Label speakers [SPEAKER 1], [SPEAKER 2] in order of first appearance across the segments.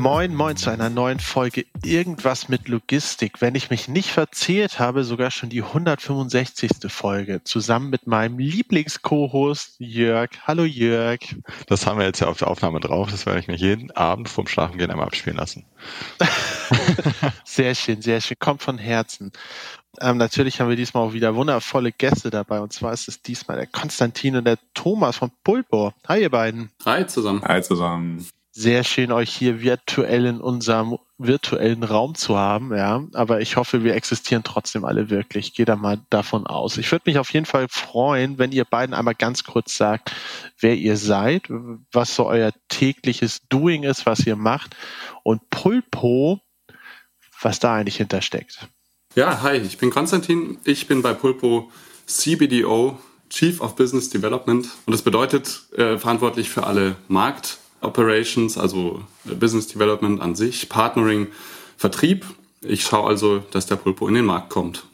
[SPEAKER 1] Moin, moin zu einer neuen Folge Irgendwas mit Logistik. Wenn ich mich nicht verzählt habe, sogar schon die 165. Folge, zusammen mit meinem Lieblings-Co-Host Jörg. Hallo Jörg.
[SPEAKER 2] Das haben wir jetzt ja auf der Aufnahme drauf. Das werde ich mir jeden Abend vorm Schlafengehen einmal abspielen lassen.
[SPEAKER 1] sehr schön, sehr schön. Kommt von Herzen. Ähm, natürlich haben wir diesmal auch wieder wundervolle Gäste dabei. Und zwar ist es diesmal der Konstantin und der Thomas von Pulpo. Hi, ihr beiden.
[SPEAKER 3] Hi zusammen.
[SPEAKER 2] Hi zusammen
[SPEAKER 1] sehr schön, euch hier virtuell in unserem virtuellen Raum zu haben, ja. Aber ich hoffe, wir existieren trotzdem alle wirklich. Ich gehe da mal davon aus. Ich würde mich auf jeden Fall freuen, wenn ihr beiden einmal ganz kurz sagt, wer ihr seid, was so euer tägliches Doing ist, was ihr macht und Pulpo, was da eigentlich hintersteckt.
[SPEAKER 3] Ja, hi, ich bin Konstantin. Ich bin bei Pulpo CBDO, Chief of Business Development. Und das bedeutet äh, verantwortlich für alle Markt- Operations, also Business Development an sich, Partnering, Vertrieb. Ich schaue also, dass der Pulpo in den Markt kommt.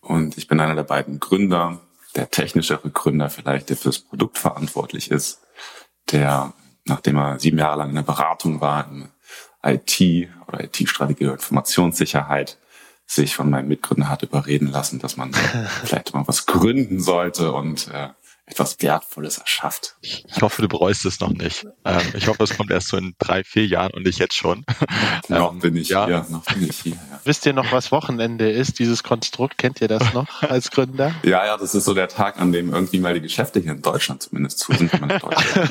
[SPEAKER 4] Und ich bin einer der beiden Gründer, der technischere Gründer vielleicht, der fürs Produkt verantwortlich ist, der, nachdem er sieben Jahre lang in der Beratung war, in IT oder IT-Strategie oder Informationssicherheit, sich von meinem Mitgründer hat überreden lassen, dass man vielleicht mal was gründen sollte und äh, etwas Wertvolles erschafft.
[SPEAKER 2] Ich hoffe, du bereust es noch nicht. Ähm, ich hoffe, es kommt erst so in drei, vier Jahren und nicht jetzt schon.
[SPEAKER 4] noch ähm, bin ich ja. hier, noch bin ich hier. Ja.
[SPEAKER 1] Wisst ihr noch, was Wochenende ist, dieses Konstrukt? Kennt ihr das noch als Gründer?
[SPEAKER 4] ja, ja, das ist so der Tag, an dem irgendwie mal die Geschäfte hier in Deutschland zumindest zu sind.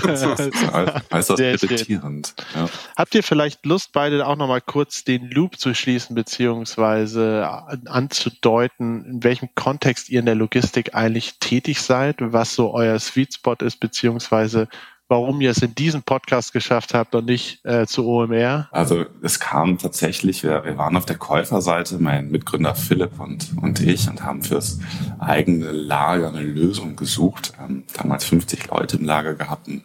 [SPEAKER 4] ist das irritierend. Ja.
[SPEAKER 1] Habt ihr vielleicht Lust, beide auch nochmal kurz den Loop zu schließen, beziehungsweise anzudeuten, in welchem Kontext ihr in der Logistik eigentlich tätig seid, was so euer Sweet Spot ist, beziehungsweise warum ihr es in diesem Podcast geschafft habt und nicht äh, zu OMR?
[SPEAKER 4] Also es kam tatsächlich, wir, wir waren auf der Käuferseite, mein Mitgründer Philipp und, und ich und haben fürs eigene Lager eine Lösung gesucht. Ähm, damals 50 Leute im Lager gehabt, ein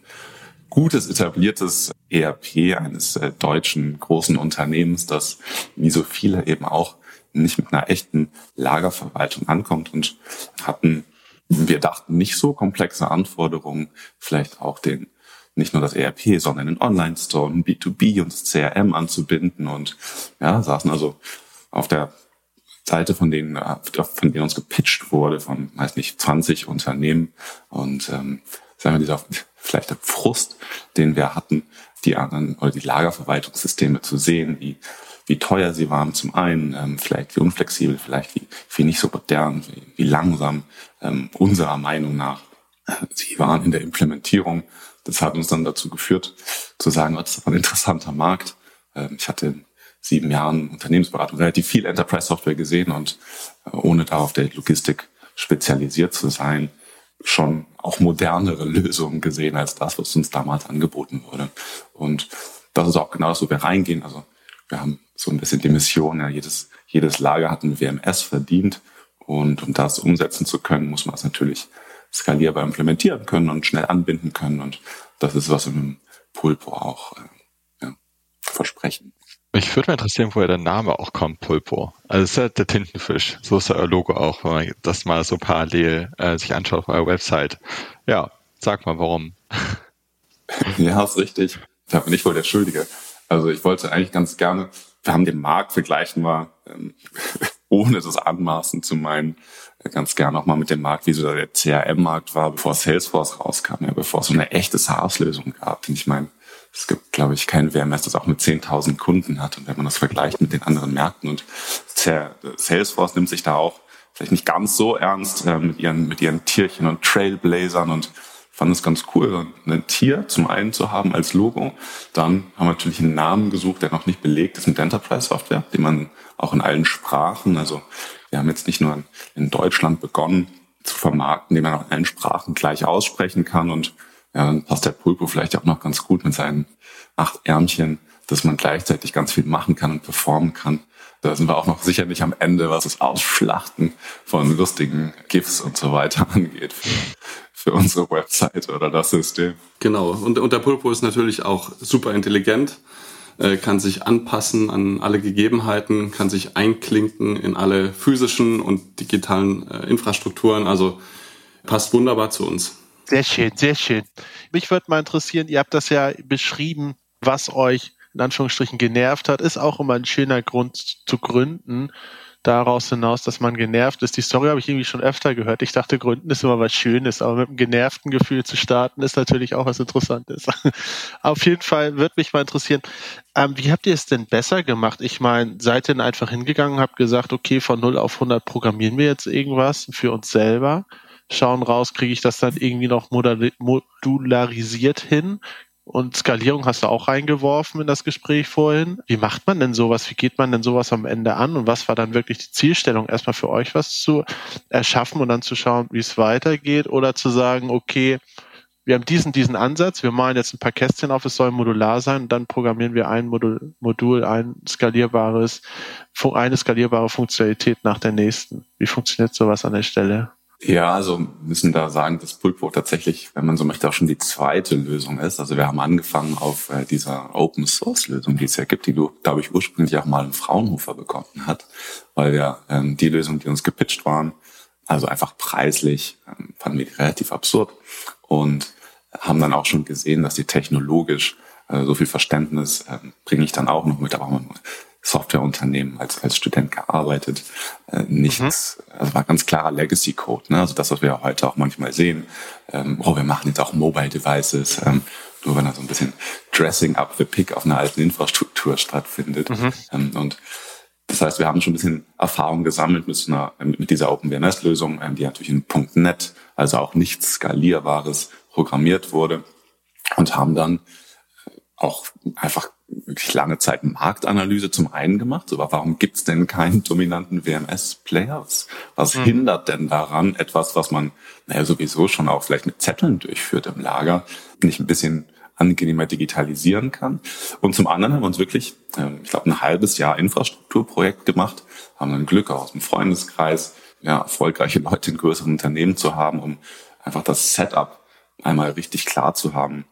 [SPEAKER 4] gutes, etabliertes ERP eines äh, deutschen großen Unternehmens, das wie so viele eben auch nicht mit einer echten Lagerverwaltung ankommt und hatten wir dachten nicht so komplexe Anforderungen, vielleicht auch den nicht nur das ERP, sondern den Online-Store, den B2B und das CRM anzubinden und ja, saßen also auf der Seite, von denen, von denen uns gepitcht wurde, von, weiß nicht, 20 Unternehmen und ähm, sagen wir, dieser vielleicht der Frust, den wir hatten, die anderen oder die Lagerverwaltungssysteme zu sehen, wie wie teuer sie waren zum einen, ähm, vielleicht wie unflexibel, vielleicht wie, wie nicht so modern, wie, wie langsam ähm, unserer Meinung nach äh, sie waren in der Implementierung. Das hat uns dann dazu geführt, zu sagen, oh, das ist ein interessanter Markt. Ähm, ich hatte in sieben Jahren Unternehmensberatung relativ viel Enterprise-Software gesehen und äh, ohne da auf der Logistik spezialisiert zu sein, schon auch modernere Lösungen gesehen als das, was uns damals angeboten wurde. Und das ist auch genau das, wo wir reingehen. Also wir haben so ein bisschen die Mission, ja, jedes, jedes Lager hat ein WMS verdient. Und um das umsetzen zu können, muss man es natürlich skalierbar implementieren können und schnell anbinden können. Und das ist, was wir mit dem Pulpo auch äh, ja, versprechen.
[SPEAKER 2] Mich würde mal interessieren, woher der Name auch kommt, Pulpo. Also es ist ja der Tintenfisch. So ist euer Logo auch, wenn man das mal so parallel äh, sich anschaut auf eurer Website. Ja, sag mal, warum.
[SPEAKER 4] ja, ist richtig. Da bin ich wohl der Schuldige. Also ich wollte eigentlich ganz gerne, wir haben den Markt, vergleichen wir, ähm, ohne das anmaßen zu meinen, äh, ganz gerne auch mal mit dem Markt, wie so der CRM-Markt war, bevor Salesforce rauskam, ja, bevor es so eine echte SaaS-Lösung gab. Und ich meine, es gibt, glaube ich, kein WMS, das auch mit 10.000 Kunden hat. Und wenn man das vergleicht mit den anderen Märkten und Salesforce nimmt sich da auch vielleicht nicht ganz so ernst äh, mit ihren mit ihren Tierchen und Trailblazern und fand es ganz cool, ein Tier zum einen zu haben als Logo. Dann haben wir natürlich einen Namen gesucht, der noch nicht belegt ist mit Enterprise Software, den man auch in allen Sprachen, also wir haben jetzt nicht nur in Deutschland begonnen zu vermarkten, den man auch in allen Sprachen gleich aussprechen kann und ja, dann passt der Pulpo vielleicht auch noch ganz gut mit seinen acht Ärmchen dass man gleichzeitig ganz viel machen kann und performen kann. Da sind wir auch noch sicher nicht am Ende, was das Ausschlachten von lustigen GIFs und so weiter angeht für, für unsere Website oder das System.
[SPEAKER 3] Genau. Und, und der Pulpo ist natürlich auch super intelligent, äh, kann sich anpassen an alle Gegebenheiten, kann sich einklinken in alle physischen und digitalen äh, Infrastrukturen. Also passt wunderbar zu uns.
[SPEAKER 1] Sehr schön, sehr schön. Mich würde mal interessieren, ihr habt das ja beschrieben, was euch in Anführungsstrichen genervt hat, ist auch immer ein schöner Grund zu gründen. Daraus hinaus, dass man genervt ist. Die Story habe ich irgendwie schon öfter gehört. Ich dachte, gründen ist immer was Schönes, aber mit einem genervten Gefühl zu starten ist natürlich auch was Interessantes. Auf jeden Fall würde mich mal interessieren, ähm, wie habt ihr es denn besser gemacht? Ich meine, seid ihr denn einfach hingegangen, habt gesagt, okay, von 0 auf 100 programmieren wir jetzt irgendwas für uns selber? schauen raus, kriege ich das dann irgendwie noch modularisiert hin? Und Skalierung hast du auch reingeworfen in das Gespräch vorhin. Wie macht man denn sowas? Wie geht man denn sowas am Ende an? Und was war dann wirklich die Zielstellung? Erstmal für euch was zu erschaffen und dann zu schauen, wie es weitergeht oder zu sagen, okay, wir haben diesen, diesen Ansatz, wir malen jetzt ein paar Kästchen auf, es soll modular sein und dann programmieren wir ein Modul, Modul ein skalierbares, eine skalierbare Funktionalität nach der nächsten. Wie funktioniert sowas an der Stelle?
[SPEAKER 4] Ja, also müssen da sagen, dass Pulpo tatsächlich, wenn man so möchte, auch schon die zweite Lösung ist. Also wir haben angefangen auf äh, dieser Open Source Lösung, die es ja gibt, die du, glaube ich, ursprünglich auch mal in Fraunhofer bekommen hat, weil wir ähm, die Lösung, die uns gepitcht waren, also einfach preislich, ähm, fanden wir relativ absurd und haben dann auch schon gesehen, dass die technologisch äh, so viel Verständnis äh, bringe ich dann auch noch mit, aber man Softwareunternehmen als, als Student gearbeitet. Äh, nichts, mhm. also war ganz klarer Legacy-Code. Ne? Also das, was wir heute auch manchmal sehen. Ähm, oh, wir machen jetzt auch Mobile Devices. Ähm, nur wenn da so ein bisschen Dressing up the Pick auf einer alten Infrastruktur stattfindet. Mhm. Ähm, und das heißt, wir haben schon ein bisschen Erfahrung gesammelt mit, einer, mit dieser OpenWMS-Lösung, ähm, die natürlich in .NET, also auch nichts Skalierbares programmiert wurde und haben dann auch einfach wirklich lange Zeit Marktanalyse zum einen gemacht. Aber warum gibt's denn keinen dominanten WMS-Player? Was, was mhm. hindert denn daran, etwas, was man naja, sowieso schon auch vielleicht mit Zetteln durchführt im Lager, nicht ein bisschen angenehmer digitalisieren kann? Und zum anderen haben wir uns wirklich, ähm, ich glaube, ein halbes Jahr Infrastrukturprojekt gemacht, haben dann Glück auch aus dem Freundeskreis, ja, erfolgreiche Leute in größeren Unternehmen zu haben, um einfach das Setup einmal richtig klar zu haben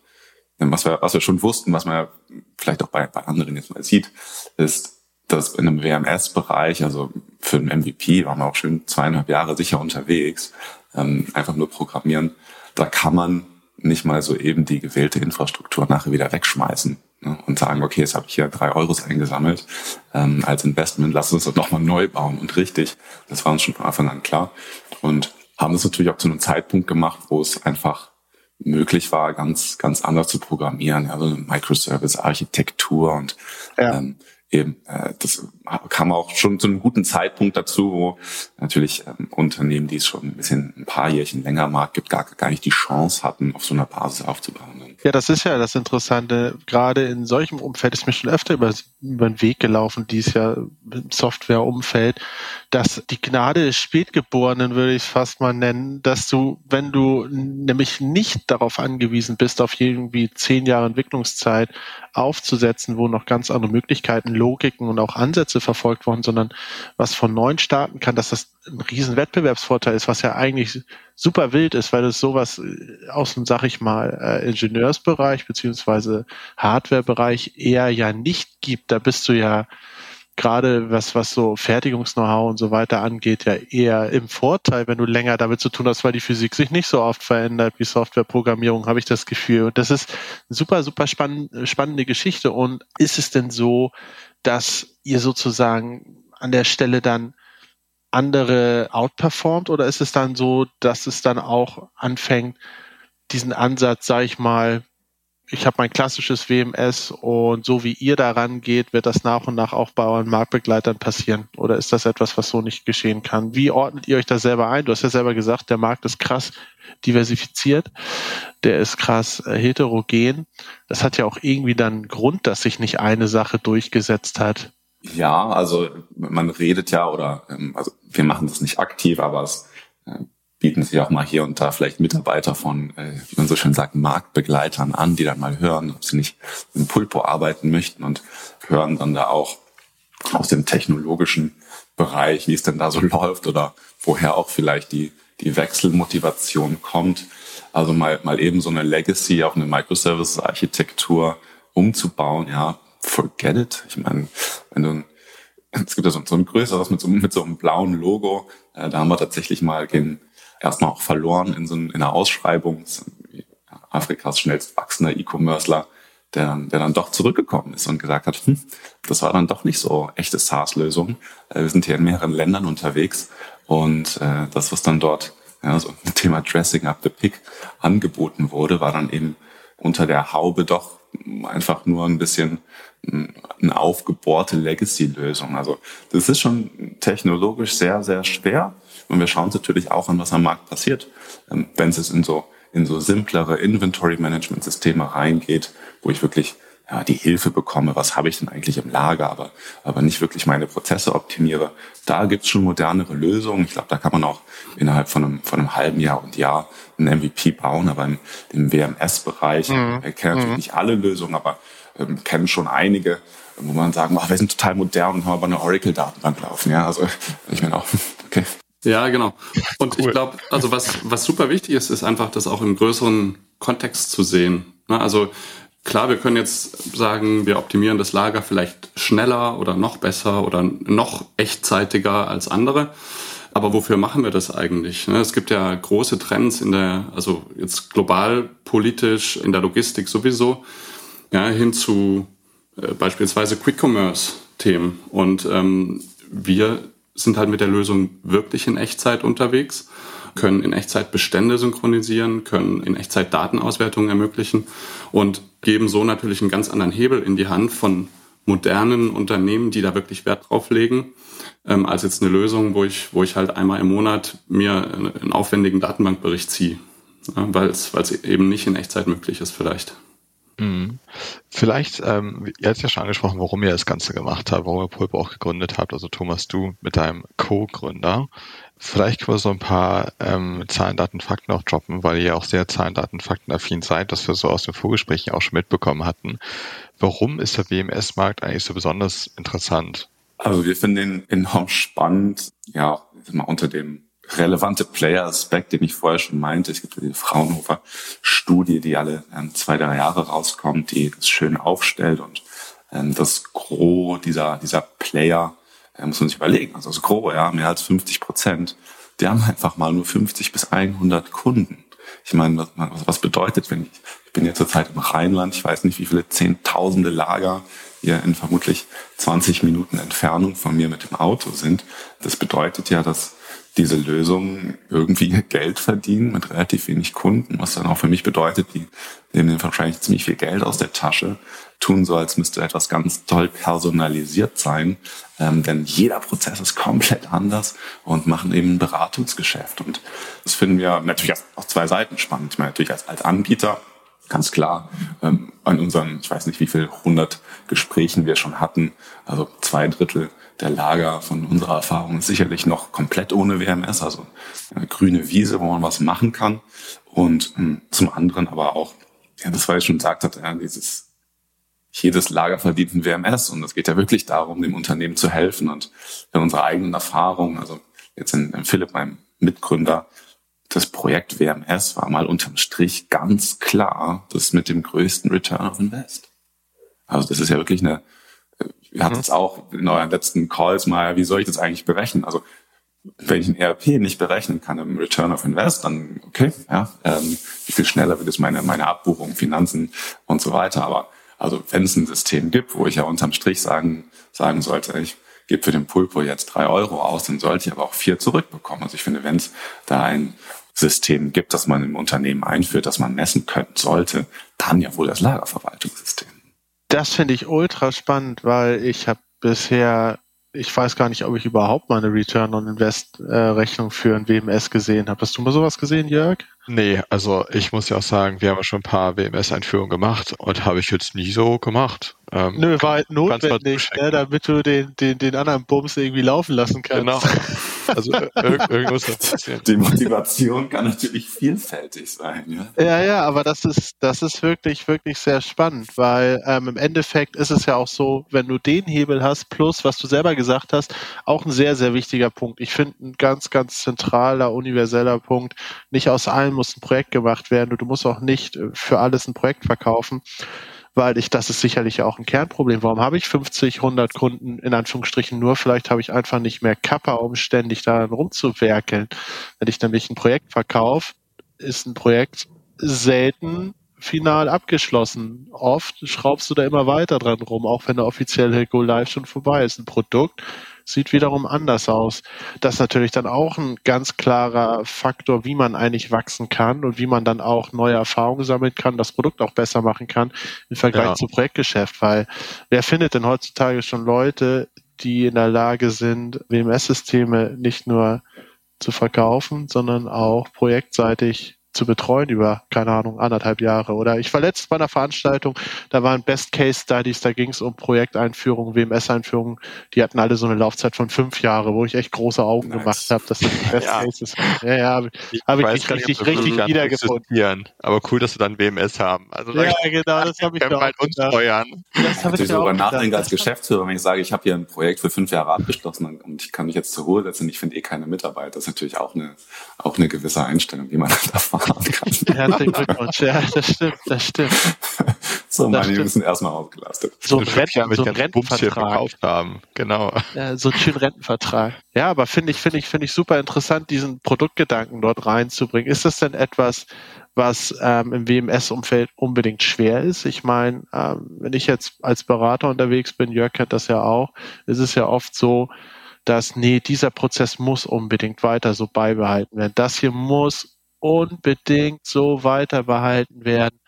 [SPEAKER 4] was wir, was wir schon wussten, was man vielleicht auch bei, bei anderen jetzt mal sieht, ist, dass in einem WMS-Bereich, also für einen MVP waren wir auch schön zweieinhalb Jahre sicher unterwegs, ähm, einfach nur programmieren, da kann man nicht mal so eben die gewählte Infrastruktur nachher wieder wegschmeißen ne, und sagen, okay, jetzt habe ich hier drei Euros eingesammelt ähm, als Investment, lass uns das nochmal neu bauen und richtig. Das war uns schon von Anfang an klar und haben das natürlich auch zu einem Zeitpunkt gemacht, wo es einfach möglich war, ganz, ganz anders zu programmieren, also eine Microservice-Architektur und ja. ähm, eben, äh, das kam auch schon zu einem guten Zeitpunkt dazu, wo natürlich ähm, Unternehmen, die es schon ein bisschen ein paar Jährchen länger am Markt gibt, gar, gar nicht die Chance hatten, auf so einer Basis aufzubauen.
[SPEAKER 1] Ja, das ist ja das Interessante. Gerade in solchem Umfeld ist mir schon öfter über, über den Weg gelaufen, dies ja im Softwareumfeld, dass die Gnade des Spätgeborenen, würde ich es fast mal nennen, dass du, wenn du nämlich nicht darauf angewiesen bist, auf irgendwie zehn Jahre Entwicklungszeit aufzusetzen, wo noch ganz andere Möglichkeiten, Logiken und auch Ansätze verfolgt worden, sondern was von neuen starten kann, dass das ein riesen Wettbewerbsvorteil ist, was ja eigentlich super wild ist, weil es sowas äh, aus dem, sag ich mal, äh, Ingenieursbereich beziehungsweise Hardwarebereich eher ja nicht gibt. Da bist du ja gerade was, was so Fertigungs-Know-how und so weiter angeht, ja eher im Vorteil, wenn du länger damit zu tun hast, weil die Physik sich nicht so oft verändert wie Softwareprogrammierung, habe ich das Gefühl. Und das ist eine super, super spann spannende Geschichte. Und ist es denn so, dass ihr sozusagen an der Stelle dann andere outperformt? Oder ist es dann so, dass es dann auch anfängt, diesen Ansatz, sage ich mal, ich habe mein klassisches WMS und so wie ihr daran geht, wird das nach und nach auch bei euren Marktbegleitern passieren? Oder ist das etwas, was so nicht geschehen kann? Wie ordnet ihr euch da selber ein? Du hast ja selber gesagt, der Markt ist krass diversifiziert, der ist krass äh, heterogen. Das hat ja auch irgendwie dann Grund, dass sich nicht eine Sache durchgesetzt hat.
[SPEAKER 4] Ja, also man redet ja oder ähm, also wir machen das nicht aktiv, aber es bieten sich auch mal hier und da vielleicht Mitarbeiter von, äh, wie man so schön sagt, Marktbegleitern an, die dann mal hören, ob sie nicht im Pulpo arbeiten möchten und hören dann da auch aus dem technologischen Bereich, wie es denn da so läuft oder woher auch vielleicht die, die Wechselmotivation kommt. Also mal, mal eben so eine Legacy auf eine Microservice-Architektur umzubauen, ja, forget it. Ich meine, wenn du, es gibt ja so, so ein größeres mit so, mit so einem blauen Logo, äh, da haben wir tatsächlich mal den, erstmal auch verloren in so in einer Ausschreibung. Afrikas schnellst wachsender E-Commercer, der, der dann doch zurückgekommen ist und gesagt hat, hm, das war dann doch nicht so echte SaaS-Lösung. Äh, wir sind hier in mehreren Ländern unterwegs und äh, das, was dann dort ja, so ein Thema Dressing up the Pig angeboten wurde, war dann eben unter der Haube doch einfach nur ein bisschen eine aufgebohrte Legacy-Lösung. Also das ist schon technologisch sehr, sehr schwer. Und wir schauen uns natürlich auch an, was am Markt passiert. Ähm, wenn es in so, in so simplere Inventory-Management-Systeme reingeht, wo ich wirklich ja, die Hilfe bekomme, was habe ich denn eigentlich im Lager, aber, aber nicht wirklich meine Prozesse optimiere. Da gibt's schon modernere Lösungen. Ich glaube, da kann man auch innerhalb von einem, von einem halben Jahr und Jahr ein MVP bauen, aber im, im WMS-Bereich, mhm. ich kenne natürlich mhm. nicht alle Lösungen, aber ähm, kennen schon einige, wo man sagen, ach, wir sind total modern und haben aber eine Oracle-Datenbank laufen. Ja, also ich meine auch, okay.
[SPEAKER 3] Ja, genau. Und cool. ich glaube, also was, was super wichtig ist, ist einfach, das auch im größeren Kontext zu sehen. Ne, also klar, wir können jetzt sagen, wir optimieren das Lager vielleicht schneller oder noch besser oder noch echtzeitiger als andere. Aber wofür machen wir das eigentlich? Ne, es gibt ja große Trends in der, also jetzt global politisch, in der Logistik sowieso, ja, hin zu äh, beispielsweise Quick Commerce Themen. Und ähm, wir sind halt mit der Lösung wirklich in Echtzeit unterwegs, können in Echtzeit Bestände synchronisieren, können in Echtzeit Datenauswertungen ermöglichen und geben so natürlich einen ganz anderen Hebel in die Hand von modernen Unternehmen, die da wirklich Wert drauf legen, ähm, als jetzt eine Lösung, wo ich, wo ich halt einmal im Monat mir einen aufwendigen Datenbankbericht ziehe, ja, weil es eben nicht in Echtzeit möglich ist vielleicht.
[SPEAKER 2] Mhm. Vielleicht, ähm, ihr habt ja schon angesprochen, warum ihr das Ganze gemacht habt, warum ihr Pulpo auch gegründet habt, also Thomas, du mit deinem Co-Gründer. Vielleicht können wir so ein paar ähm, Zahlen, Daten, Fakten auch droppen, weil ihr auch sehr Zahlen, Daten, Fakten affin seid, das wir so aus den Vorgesprächen auch schon mitbekommen hatten. Warum ist der WMS-Markt eigentlich so besonders interessant?
[SPEAKER 4] Also wir finden ihn enorm spannend, ja, mal unter dem relevante Player-Aspekt, den ich vorher schon meinte. Es gibt die Fraunhofer-Studie, die alle ähm, zwei, drei Jahre rauskommt, die das schön aufstellt und ähm, das Gros dieser, dieser Player, äh, muss man sich überlegen, also das Gros, ja, mehr als 50 Prozent, die haben einfach mal nur 50 bis 100 Kunden. Ich meine, was, was bedeutet, wenn ich, ich bin jetzt zurzeit im Rheinland, ich weiß nicht, wie viele Zehntausende Lager hier in vermutlich 20 Minuten Entfernung von mir mit dem Auto sind. Das bedeutet ja, dass diese Lösung irgendwie Geld verdienen mit relativ wenig Kunden, was dann auch für mich bedeutet, die nehmen wahrscheinlich ziemlich viel Geld aus der Tasche, tun so, als müsste etwas ganz toll personalisiert sein, ähm, denn jeder Prozess ist komplett anders und machen eben ein Beratungsgeschäft. Und das finden wir natürlich auf zwei Seiten spannend. Ich meine, natürlich als, als Anbieter ganz klar ähm, an unseren, ich weiß nicht, wie viel hundert Gesprächen wir schon hatten, also zwei Drittel der Lager von unserer Erfahrung ist sicherlich noch komplett ohne WMS, also eine grüne Wiese, wo man was machen kann. Und ähm, zum anderen aber auch, ja, das war ich schon gesagt hat, ja, dieses jedes Lager verdient ein WMS und es geht ja wirklich darum, dem Unternehmen zu helfen und in unserer eigenen Erfahrung, also jetzt in, in Philipp, meinem Mitgründer, das Projekt WMS war mal unterm Strich ganz klar das mit dem größten Return of Invest. Also das ist ja wirklich eine wir hatten es auch in euren letzten Calls mal, wie soll ich das eigentlich berechnen? Also wenn ich ein ERP nicht berechnen kann im Return of Invest, dann okay, ja, ähm, wie viel schneller wird es meine, meine Abbuchung, Finanzen und so weiter. Aber also wenn es ein System gibt, wo ich ja unterm Strich sagen, sagen sollte, ich gebe für den Pulpo jetzt drei Euro aus, dann sollte ich aber auch vier zurückbekommen. Also ich finde, wenn es da ein System gibt, das man im Unternehmen einführt, das man messen können sollte, dann ja wohl das Lagerverwaltungssystem.
[SPEAKER 1] Das finde ich ultra spannend, weil ich habe bisher, ich weiß gar nicht, ob ich überhaupt mal eine Return on Invest äh, Rechnung für ein WMS gesehen habe. Hast du mal sowas gesehen, Jörg?
[SPEAKER 2] Nee, also ich muss ja auch sagen, wir haben ja schon ein paar WMS-Einführungen gemacht und habe ich jetzt nie so gemacht.
[SPEAKER 1] Ähm, Nö, war halt notwendig, ne, damit du den, den, den anderen Bums irgendwie laufen lassen kannst. Genau.
[SPEAKER 4] Also irgendwas passieren. Die Motivation kann natürlich vielfältig sein.
[SPEAKER 1] Ja, ja, ja aber das ist, das ist wirklich, wirklich sehr spannend, weil ähm, im Endeffekt ist es ja auch so, wenn du den Hebel hast, plus, was du selber gesagt hast, auch ein sehr, sehr wichtiger Punkt. Ich finde ein ganz, ganz zentraler, universeller Punkt. Nicht aus allem muss ein Projekt gemacht werden und du musst auch nicht für alles ein Projekt verkaufen weil ich, das ist sicherlich auch ein Kernproblem. Warum habe ich 50, 100 Kunden in Anführungsstrichen nur? Vielleicht habe ich einfach nicht mehr Kappa, um ständig daran rumzuwerkeln. Wenn ich nämlich ein Projekt verkaufe, ist ein Projekt selten final abgeschlossen. Oft schraubst du da immer weiter dran rum, auch wenn der offizielle Go Live schon vorbei ist. Ein Produkt sieht wiederum anders aus. Das ist natürlich dann auch ein ganz klarer Faktor, wie man eigentlich wachsen kann und wie man dann auch neue Erfahrungen sammeln kann, das Produkt auch besser machen kann im Vergleich ja. zu Projektgeschäft. Weil wer findet denn heutzutage schon Leute, die in der Lage sind, WMS-Systeme nicht nur zu verkaufen, sondern auch projektseitig zu betreuen über, keine Ahnung, anderthalb Jahre. Oder ich war letztens bei einer Veranstaltung, da waren Best Case Studies, da ging es um Projekteinführung, WMS-Einführung, die hatten alle so eine Laufzeit von fünf Jahre, wo ich echt große Augen nice. gemacht habe, dass das Best ja. Cases waren. Ja, ja, habe ich, hab ich nicht richtig, richtig wiedergefunden.
[SPEAKER 2] Aber cool, dass wir dann WMS haben.
[SPEAKER 1] Also ja, genau, das habe ich
[SPEAKER 2] auch bald uns steuern.
[SPEAKER 4] Das habe ich sogar nachdenken als Geschäftsführer, wenn ich sage, ich habe hier ein Projekt für fünf Jahre abgeschlossen und ich kann mich jetzt zur Ruhe setzen ich finde eh keine Mitarbeiter. Das ist natürlich auch eine, auch eine gewisse Einstellung, die man da fahren kann.
[SPEAKER 1] Herzlichen Glückwunsch, ja, das stimmt, das stimmt.
[SPEAKER 4] So, meine Jungs sind erstmal ausgelastet.
[SPEAKER 1] So ein, Renten, so ein Rentenvertrag.
[SPEAKER 2] Haben. Genau.
[SPEAKER 1] Ja, so ein schönen Rentenvertrag. Ja, aber finde ich, finde ich, finde ich super interessant, diesen Produktgedanken dort reinzubringen. Ist das denn etwas, was ähm, im WMS-Umfeld unbedingt schwer ist? Ich meine, ähm, wenn ich jetzt als Berater unterwegs bin, Jörg kennt das ja auch, ist es ja oft so, dass, nee, dieser Prozess muss unbedingt weiter so beibehalten werden. Das hier muss unbedingt so weiter behalten werden.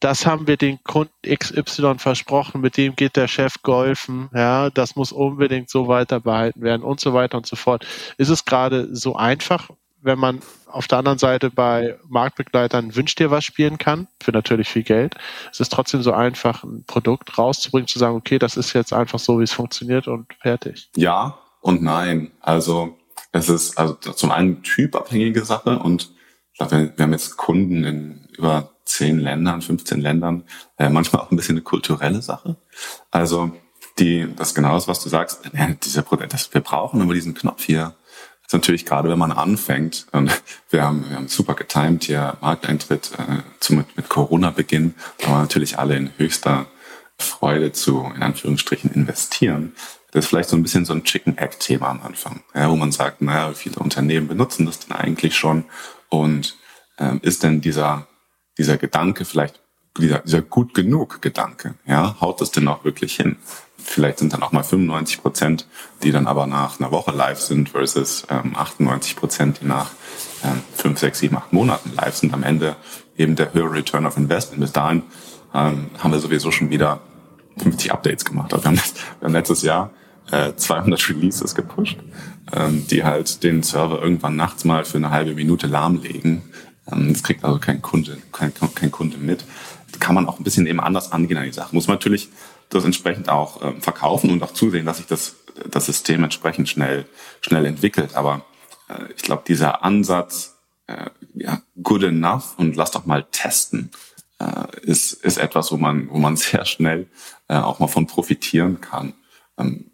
[SPEAKER 1] Das haben wir den Kunden XY versprochen, mit dem geht der Chef golfen, ja, das muss unbedingt so weiter behalten werden und so weiter und so fort. Ist es gerade so einfach, wenn man auf der anderen Seite bei Marktbegleitern wünscht dir was spielen kann, für natürlich viel Geld. Es ist trotzdem so einfach, ein Produkt rauszubringen, zu sagen, okay, das ist jetzt einfach so, wie es funktioniert und fertig.
[SPEAKER 4] Ja und nein. Also es ist also zum einen typabhängige Sache und ich glaube, wir, haben jetzt Kunden in über zehn Ländern, 15 Ländern, äh, manchmal auch ein bisschen eine kulturelle Sache. Also die, das genau ist, was du sagst, äh, dieser Produkt, das, wir brauchen immer diesen Knopf hier. Das ist natürlich gerade, wenn man anfängt, und wir haben, wir haben super getimed hier Markteintritt äh, zu, mit, mit Corona-Beginn, da wir natürlich alle in höchster Freude zu, in Anführungsstrichen, investieren. Das ist vielleicht so ein bisschen so ein Chicken-Egg-Thema am Anfang, ja, wo man sagt, naja, viele Unternehmen benutzen das dann eigentlich schon und ähm, ist denn dieser, dieser Gedanke vielleicht, dieser, dieser gut genug Gedanke, ja, haut das denn auch wirklich hin? Vielleicht sind dann auch mal 95 Prozent, die dann aber nach einer Woche live sind versus ähm, 98 Prozent, die nach ähm, 5, 6, 7, 8 Monaten live sind. Am Ende eben der höhere Return of Investment. Bis dahin ähm, haben wir sowieso schon wieder 50 Updates gemacht. Also wir, haben, wir haben letztes Jahr äh, 200 Releases gepusht, ähm, die halt den Server irgendwann nachts mal für eine halbe Minute lahmlegen. Ähm, das kriegt also kein Kunde, kein, kein Kunde mit. Das kann man auch ein bisschen eben anders angehen an die Sache. Muss man natürlich das entsprechend auch ähm, verkaufen und auch zusehen, dass sich das, das System entsprechend schnell, schnell entwickelt. Aber äh, ich glaube, dieser Ansatz, äh, ja, good enough und lass doch mal testen, äh, ist, ist etwas, wo man, wo man sehr schnell äh, auch mal von profitieren kann. Ähm,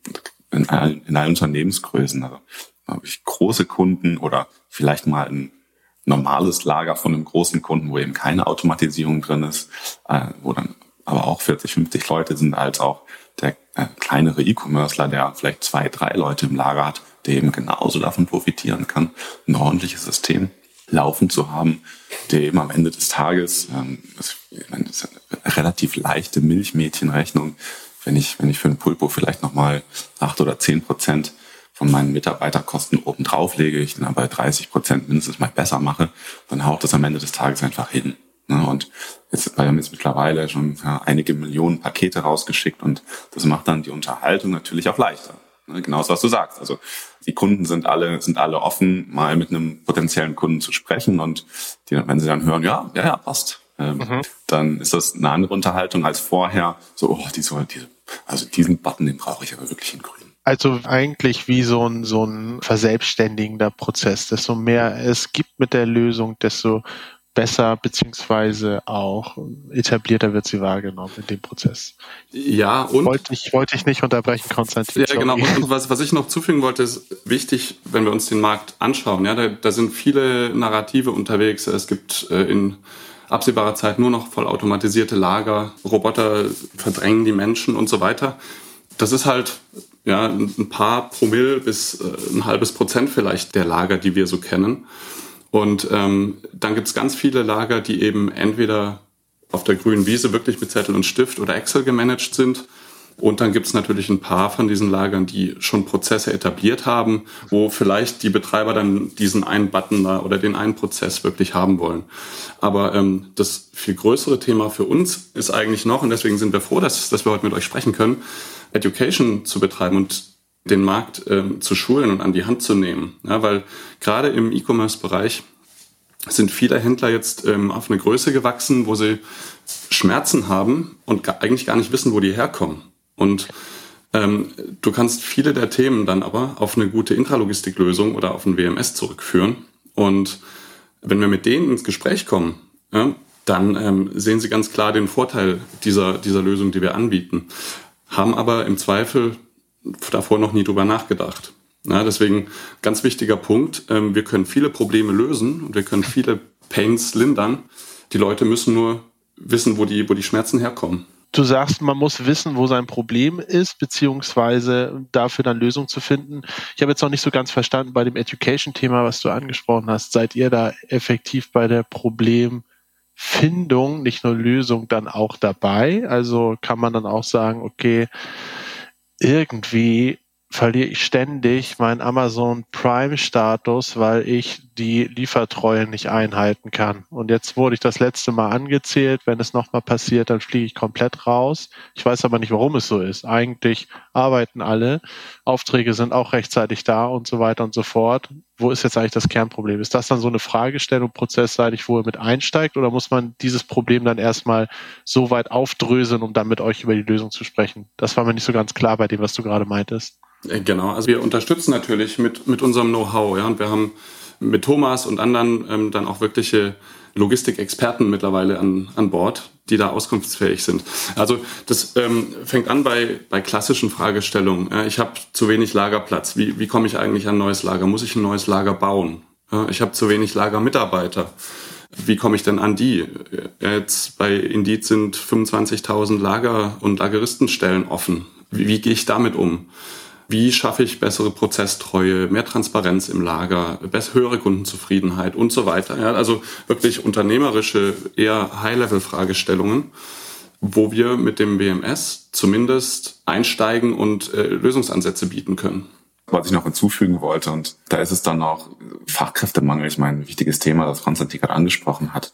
[SPEAKER 4] in, allen, in allen Unternehmensgrößen. Also habe ich große Kunden oder vielleicht mal ein normales Lager von einem großen Kunden, wo eben keine Automatisierung drin ist, äh, wo dann aber auch 40, 50 Leute sind, als auch der äh, kleinere E-Commercer, der vielleicht zwei, drei Leute im Lager hat, der eben genauso davon profitieren kann, ein ordentliches System laufen zu haben, der eben am Ende des Tages, ähm, das, ist eine relativ leichte Milchmädchenrechnung, wenn ich, wenn ich für ein Pulpo vielleicht nochmal acht oder zehn Prozent von meinen Mitarbeiterkosten oben drauf lege, ich dann bei 30 Prozent mindestens mal besser mache, dann haut das am Ende des Tages einfach hin. Ne? Und jetzt, wir haben jetzt mittlerweile schon einige Millionen Pakete rausgeschickt und das macht dann die Unterhaltung natürlich auch leichter. Ne? Genau das, was du sagst. Also die Kunden sind alle, sind alle offen, mal mit einem potenziellen Kunden zu sprechen und die, wenn sie dann hören, ja, ja, ja, passt, ähm, mhm. dann ist das eine andere Unterhaltung als vorher. So, oh, diese, diese, also diesen Button, den brauche ich aber wirklich in grün.
[SPEAKER 1] Also eigentlich wie so ein, so ein verselbstständigender Prozess. Desto mehr es gibt mit der Lösung, desto besser beziehungsweise auch etablierter wird sie wahrgenommen in dem Prozess.
[SPEAKER 3] Ja, und
[SPEAKER 1] wollte ich, wollte ich nicht unterbrechen, Konstantin.
[SPEAKER 3] Ja, genau. Und, was, was ich noch zufügen wollte, ist wichtig, wenn wir uns den Markt anschauen. Ja, da, da sind viele Narrative unterwegs. Es gibt äh, in absehbarer Zeit nur noch vollautomatisierte Lager, Roboter verdrängen die Menschen und so weiter. Das ist halt ja, ein paar Promille bis äh, ein halbes Prozent vielleicht der Lager, die wir so kennen. Und ähm, dann gibt's ganz viele Lager, die eben entweder auf der grünen Wiese wirklich mit Zettel und Stift oder Excel gemanagt sind. Und dann gibt's natürlich ein paar von diesen Lagern, die schon Prozesse etabliert haben, wo vielleicht die Betreiber dann diesen einen Button da oder den einen Prozess wirklich haben wollen. Aber ähm, das viel größere Thema für uns ist eigentlich noch, und deswegen sind wir froh, dass, dass wir heute mit euch sprechen können, Education zu betreiben und den Markt ähm, zu schulen und an die Hand zu nehmen. Ja, weil gerade im E-Commerce-Bereich sind viele Händler jetzt ähm, auf eine Größe gewachsen, wo sie Schmerzen haben und gar, eigentlich gar nicht wissen, wo die herkommen. Und ähm, du kannst viele der Themen dann aber auf eine gute Intralogistiklösung oder auf ein WMS zurückführen. Und wenn wir mit denen ins Gespräch kommen, ja, dann ähm, sehen sie ganz klar den Vorteil dieser, dieser Lösung, die wir anbieten, haben aber im Zweifel davor noch nie drüber nachgedacht. Ja, deswegen ganz wichtiger Punkt. Ähm, wir können viele Probleme lösen und wir können viele Pains lindern. Die Leute müssen nur wissen, wo die, wo die Schmerzen herkommen.
[SPEAKER 1] Du sagst, man muss wissen, wo sein Problem ist, beziehungsweise dafür dann Lösungen zu finden. Ich habe jetzt noch nicht so ganz verstanden bei dem Education-Thema, was du angesprochen hast. Seid ihr da effektiv bei der Problemfindung, nicht nur Lösung, dann auch dabei? Also kann man dann auch sagen, okay, irgendwie verliere ich ständig meinen Amazon Prime Status, weil ich die Liefertreue nicht einhalten kann. Und jetzt wurde ich das letzte Mal angezählt. Wenn es nochmal passiert, dann fliege ich komplett raus. Ich weiß aber nicht, warum es so ist. Eigentlich arbeiten alle. Aufträge sind auch rechtzeitig da und so weiter und so fort. Wo ist jetzt eigentlich das Kernproblem? Ist das dann so eine Fragestellung prozessseitig, wo ihr mit einsteigt? Oder muss man dieses Problem dann erstmal so weit aufdröseln, um dann mit euch über die Lösung zu sprechen? Das war mir nicht so ganz klar bei dem, was du gerade meintest.
[SPEAKER 3] Äh, genau, also wir unterstützen natürlich mit, mit unserem Know-how, ja, und wir haben mit Thomas und anderen ähm, dann auch wirkliche Logistikexperten mittlerweile an, an Bord, die da auskunftsfähig sind. Also das ähm, fängt an bei, bei klassischen Fragestellungen. Ja, ich habe zu wenig Lagerplatz. Wie, wie komme ich eigentlich an ein neues Lager? Muss ich ein neues Lager bauen? Ja, ich habe zu wenig Lagermitarbeiter. Wie komme ich denn an die? Jetzt bei Indeed sind 25.000 Lager- und Lageristenstellen offen. Wie, wie gehe ich damit um? Wie schaffe ich bessere Prozesstreue, mehr Transparenz im Lager, höhere Kundenzufriedenheit und so weiter. Ja, also wirklich unternehmerische, eher High-Level-Fragestellungen, wo wir mit dem BMS zumindest einsteigen und äh, Lösungsansätze bieten können.
[SPEAKER 4] Was ich noch hinzufügen wollte, und da ist es dann auch Fachkräftemangel, ich meine, ein wichtiges Thema, das Konstantin gerade angesprochen hat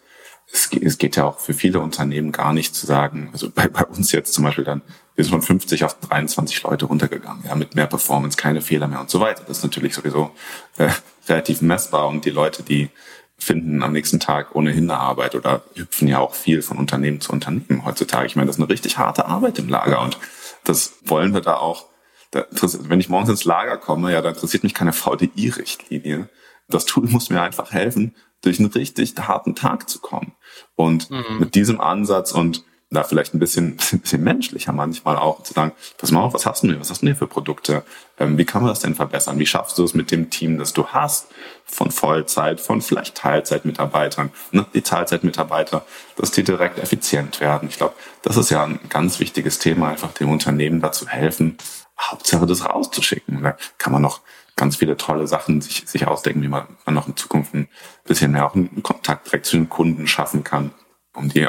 [SPEAKER 4] es, es geht ja auch für viele Unternehmen gar nicht zu sagen, also bei, bei uns jetzt zum Beispiel dann, wir sind von 50 auf 23 Leute runtergegangen, ja, mit mehr Performance, keine Fehler mehr und so weiter. Das ist natürlich sowieso äh, relativ messbar und die Leute, die finden am nächsten Tag ohnehin eine Arbeit oder hüpfen ja auch viel von Unternehmen zu Unternehmen heutzutage. Ich meine, das ist eine richtig harte Arbeit im Lager und das wollen wir da auch. Da, wenn ich morgens ins Lager komme, ja, da interessiert mich keine VDI-Richtlinie. Das Tool muss mir einfach helfen, durch einen richtig harten Tag zu kommen. Und mhm. mit diesem Ansatz und da vielleicht ein bisschen, bisschen, bisschen menschlicher manchmal auch zu sagen, pass mal auf, was hast du denn, was hast du denn für Produkte? Ähm, wie kann man das denn verbessern? Wie schaffst du es mit dem Team, das du hast, von Vollzeit, von vielleicht Teilzeitmitarbeitern, ne? die Teilzeitmitarbeiter, dass die direkt effizient werden? Ich glaube, das ist ja ein ganz wichtiges Thema, einfach dem Unternehmen dazu helfen, Hauptsache das rauszuschicken. Da kann man noch ganz viele tolle Sachen sich, sich ausdenken, wie man, man noch in Zukunft ein bisschen mehr auch einen Kontakt direkt zu den Kunden schaffen kann, um die,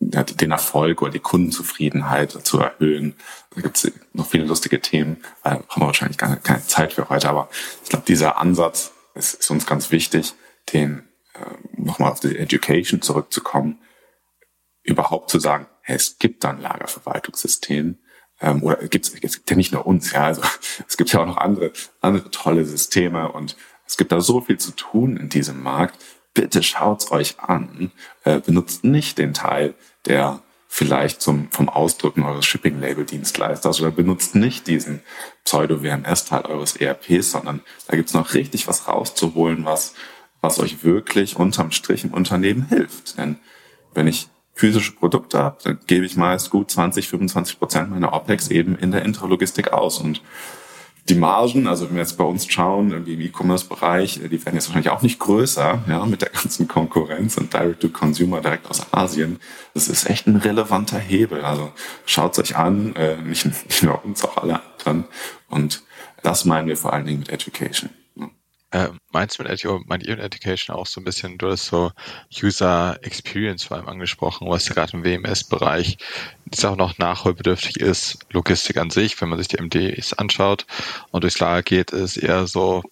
[SPEAKER 4] den Erfolg oder die Kundenzufriedenheit zu erhöhen. Da gibt es noch viele lustige Themen, äh, haben wir wahrscheinlich gar keine Zeit für heute, aber ich glaube, dieser Ansatz ist, ist uns ganz wichtig, den äh, nochmal auf die Education zurückzukommen, überhaupt zu sagen, hey, es gibt da ein Lagerverwaltungssystem, ähm, oder gibt's, es gibt ja nicht nur uns, ja, also es gibt ja auch noch andere, andere tolle Systeme und es gibt da so viel zu tun in diesem Markt. Bitte schaut's euch an. Äh, benutzt nicht den Teil, der vielleicht zum, vom Ausdrücken eures Shipping-Label-Dienstleisters oder benutzt nicht diesen Pseudo-WMS-Teil eures ERPs, sondern da gibt's noch richtig was rauszuholen, was, was euch wirklich unterm Strich im Unternehmen hilft. Denn wenn ich physische Produkte habe, dann gebe ich meist gut 20, 25 Prozent meiner OPEX eben in der Intralogistik aus. Und die Margen, also wenn wir jetzt bei uns schauen, irgendwie im E-Commerce-Bereich, die werden jetzt wahrscheinlich auch nicht größer, ja, mit der ganzen Konkurrenz und Direct-to-Consumer direkt aus Asien. Das ist echt ein relevanter Hebel. Also schaut euch an, äh, nicht, nicht nur uns, auch alle anderen. Und das meinen wir vor allen Dingen mit Education.
[SPEAKER 2] Äh, meinst du mit Edu meint ihr mit Education auch so ein bisschen, du hast so User Experience vor allem angesprochen, was gerade im WMS-Bereich jetzt auch noch nachholbedürftig ist. Logistik an sich, wenn man sich die MDs anschaut und durchs Lager geht, ist eher so,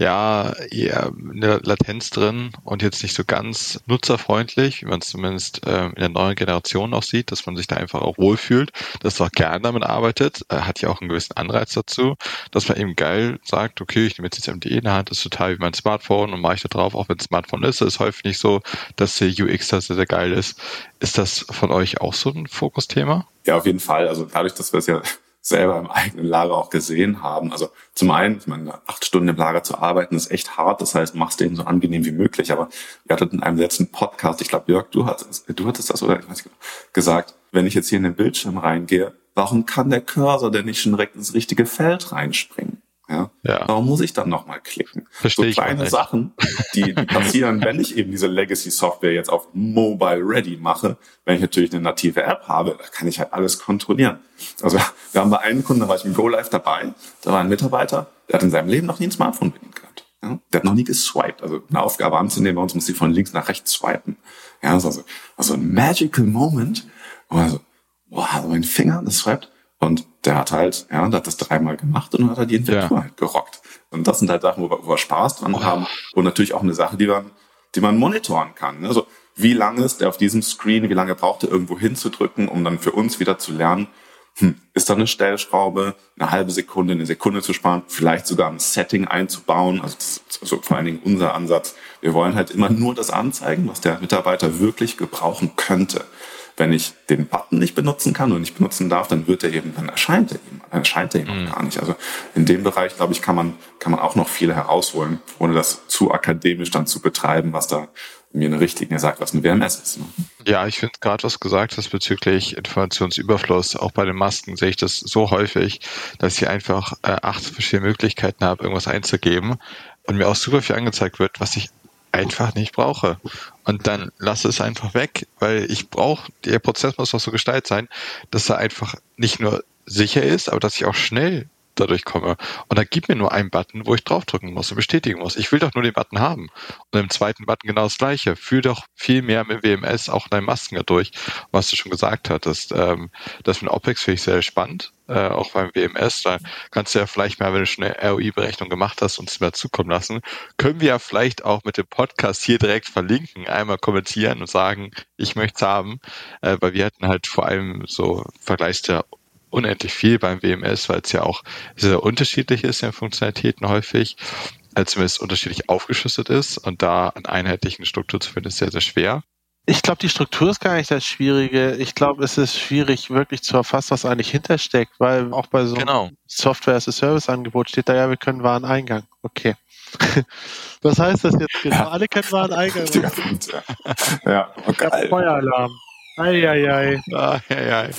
[SPEAKER 2] ja eher eine Latenz drin und jetzt nicht so ganz nutzerfreundlich, wie man es zumindest äh, in der neuen Generation auch sieht, dass man sich da einfach auch wohlfühlt, dass man auch gerne damit arbeitet, äh, hat ja auch einen gewissen Anreiz dazu, dass man eben geil sagt, okay, ich nehme jetzt das MDE in der Hand, das ist total wie mein Smartphone und mache ich da drauf, auch wenn es Smartphone ist, ist häufig nicht so, dass der UX da sehr, sehr geil ist. Ist das von euch auch so ein Fokusthema?
[SPEAKER 4] Ja, auf jeden Fall. Also dadurch, dass wir es ja selber im eigenen Lager auch gesehen haben. Also zum einen, ich meine, acht Stunden im Lager zu arbeiten ist echt hart. Das heißt, machst den so angenehm wie möglich. Aber ihr hattet in einem letzten Podcast, ich glaube, Jörg, du hattest, du hattest das oder ich weiß nicht, gesagt, wenn ich jetzt hier in den Bildschirm reingehe, warum kann der Cursor denn nicht schon direkt ins richtige Feld reinspringen? Ja? ja. Warum muss ich dann nochmal klicken?
[SPEAKER 2] Verstehe
[SPEAKER 4] so kleine Sachen, die, die passieren, wenn ich eben diese Legacy-Software jetzt auf Mobile Ready mache. Wenn ich natürlich eine native App habe, da kann ich halt alles kontrollieren. Also wir haben bei einem Kunden, da war ich im Go Live dabei, da war ein Mitarbeiter, der hat in seinem Leben noch nie ein Smartphone bedient gehabt. Ja? Der hat noch nie geswiped. Also eine Aufgabe anzunehmen, bei uns muss die von links nach rechts swipen. Ja, das ist also, also ein magical Moment. Also, boah, also mein Finger, das swiped. Und der hat halt, ja, der hat das dreimal gemacht und hat halt die Inventur ja. halt gerockt. Und das sind halt Sachen, wo wir, wo wir Spaß dran oh. haben und natürlich auch eine Sache, die man, die man monitoren kann. Also wie lange ist der auf diesem Screen, wie lange braucht er irgendwo hinzudrücken, um dann für uns wieder zu lernen, hm, ist da eine Stellschraube, eine halbe Sekunde, eine Sekunde zu sparen, vielleicht sogar ein Setting einzubauen. Also das ist also vor allen Dingen unser Ansatz. Wir wollen halt immer nur das anzeigen, was der Mitarbeiter wirklich gebrauchen könnte. Wenn ich den Button nicht benutzen kann und nicht benutzen darf, dann wird er eben, dann erscheint er eben, dann erscheint er eben mhm. gar nicht. Also in dem Bereich, glaube ich, kann man, kann man auch noch viel herausholen, ohne das zu akademisch dann zu betreiben, was da mir eine Richtlinie sagt, was eine WMS ist. Ne?
[SPEAKER 2] Ja, ich finde gerade, was gesagt hast bezüglich Informationsüberfluss, auch bei den Masken sehe ich das so häufig, dass ich einfach äh, acht verschiedene Möglichkeiten habe, irgendwas einzugeben und mir auch super viel angezeigt wird, was ich einfach nicht brauche. Und dann lasse es einfach weg, weil ich brauche, der Prozess muss auch so gestaltet sein, dass er einfach nicht nur sicher ist, aber dass ich auch schnell dadurch komme. Und da gibt mir nur einen Button, wo ich draufdrücken muss und bestätigen muss. Ich will doch nur den Button haben. Und im zweiten Button genau das gleiche. Fühl doch viel mehr mit WMS auch deine Masken dadurch, was du schon gesagt hattest. Ähm, das mit OPEX finde ich sehr spannend, äh, auch beim WMS. Da kannst du ja vielleicht mal, wenn du schon eine ROI-Berechnung gemacht hast, uns mal zukommen lassen. Können wir ja vielleicht auch mit dem Podcast hier direkt verlinken, einmal kommentieren und sagen, ich möchte es haben, äh, weil wir hatten halt vor allem so Vergleichs der unendlich viel beim WMS, weil es ja auch sehr unterschiedlich ist in Funktionalitäten häufig, als zumindest unterschiedlich aufgeschlüsselt ist und da an einheitlichen Struktur zu finden, ist sehr, sehr schwer.
[SPEAKER 1] Ich glaube, die Struktur ist gar nicht das Schwierige. Ich glaube, es ist schwierig, wirklich zu erfassen, was eigentlich hintersteckt, weil auch bei so
[SPEAKER 2] genau.
[SPEAKER 1] einem Software-as-a-Service-Angebot steht da ja, wir können Wareneingang. Okay. Was heißt das jetzt genau? Alle können Wareneingang.
[SPEAKER 4] ja,
[SPEAKER 1] okay. Feueralarm. Eieiei.
[SPEAKER 2] Eieiei.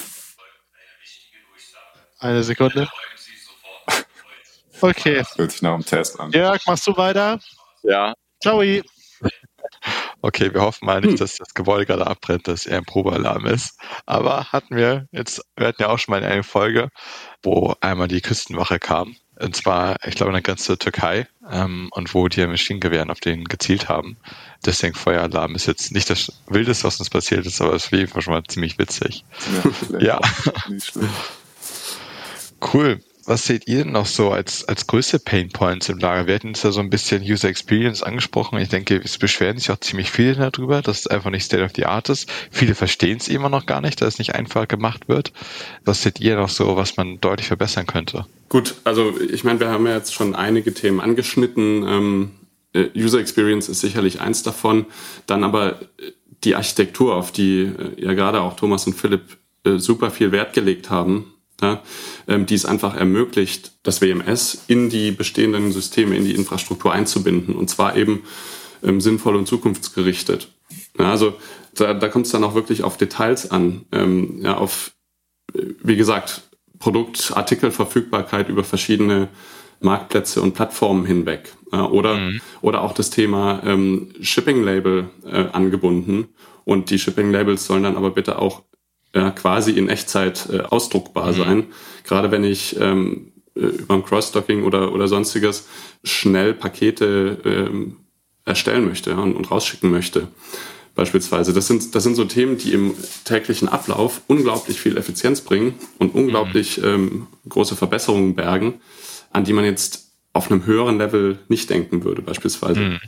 [SPEAKER 1] Eine Sekunde. Okay.
[SPEAKER 4] Das hört sich nach einem Test an.
[SPEAKER 1] Jörg, machst du weiter?
[SPEAKER 2] Ja.
[SPEAKER 1] Ciao.
[SPEAKER 2] Okay, wir hoffen mal nicht, dass das Gebäude gerade abbrennt, dass er ein Probealarm ist. Aber hatten wir jetzt, wir hatten ja auch schon mal eine Folge, wo einmal die Küstenwache kam. Und zwar, ich glaube, in der ganzen Türkei. Ähm, und wo die Maschinengewehren auf den gezielt haben. Deswegen Feueralarm ist jetzt nicht das Wildeste, was uns passiert ist, aber es Fall schon mal ziemlich witzig. Ja. ja. Nicht schlimm. Cool. Was seht ihr denn noch so als, als größte Pain Points im Lager? Wir hatten jetzt ja so ein bisschen User Experience angesprochen. Ich denke, es beschweren sich auch ziemlich viele darüber, dass es einfach nicht State of the Art ist. Viele verstehen es immer noch gar nicht, dass es nicht einfach gemacht wird. Was seht ihr noch so, was man deutlich verbessern könnte?
[SPEAKER 3] Gut, also ich meine, wir haben ja jetzt schon einige Themen angeschnitten. Ähm, User Experience ist sicherlich eins davon. Dann aber die Architektur, auf die äh, ja gerade auch Thomas und Philipp äh, super viel Wert gelegt haben, ja, ähm, die es einfach ermöglicht, das WMS in die bestehenden Systeme, in die Infrastruktur einzubinden und zwar eben ähm, sinnvoll und zukunftsgerichtet. Ja, also da, da kommt es dann auch wirklich auf Details an, ähm, ja, auf, äh, wie gesagt, Produktartikelverfügbarkeit über verschiedene Marktplätze und Plattformen hinweg. Äh, oder, mhm. oder auch das Thema ähm, Shipping-Label äh, angebunden. Und die Shipping-Labels sollen dann aber bitte auch äh, quasi in Echtzeit äh, ausdruckbar mhm. sein. Gerade wenn ich ähm, äh, über ein Cross-Docking oder, oder sonstiges schnell Pakete ähm, erstellen möchte und, und rausschicken möchte beispielsweise. Das sind, das sind so Themen, die im täglichen Ablauf unglaublich viel Effizienz bringen und unglaublich mhm. ähm, große Verbesserungen bergen, an die man jetzt auf einem höheren Level nicht denken würde, beispielsweise. Mhm.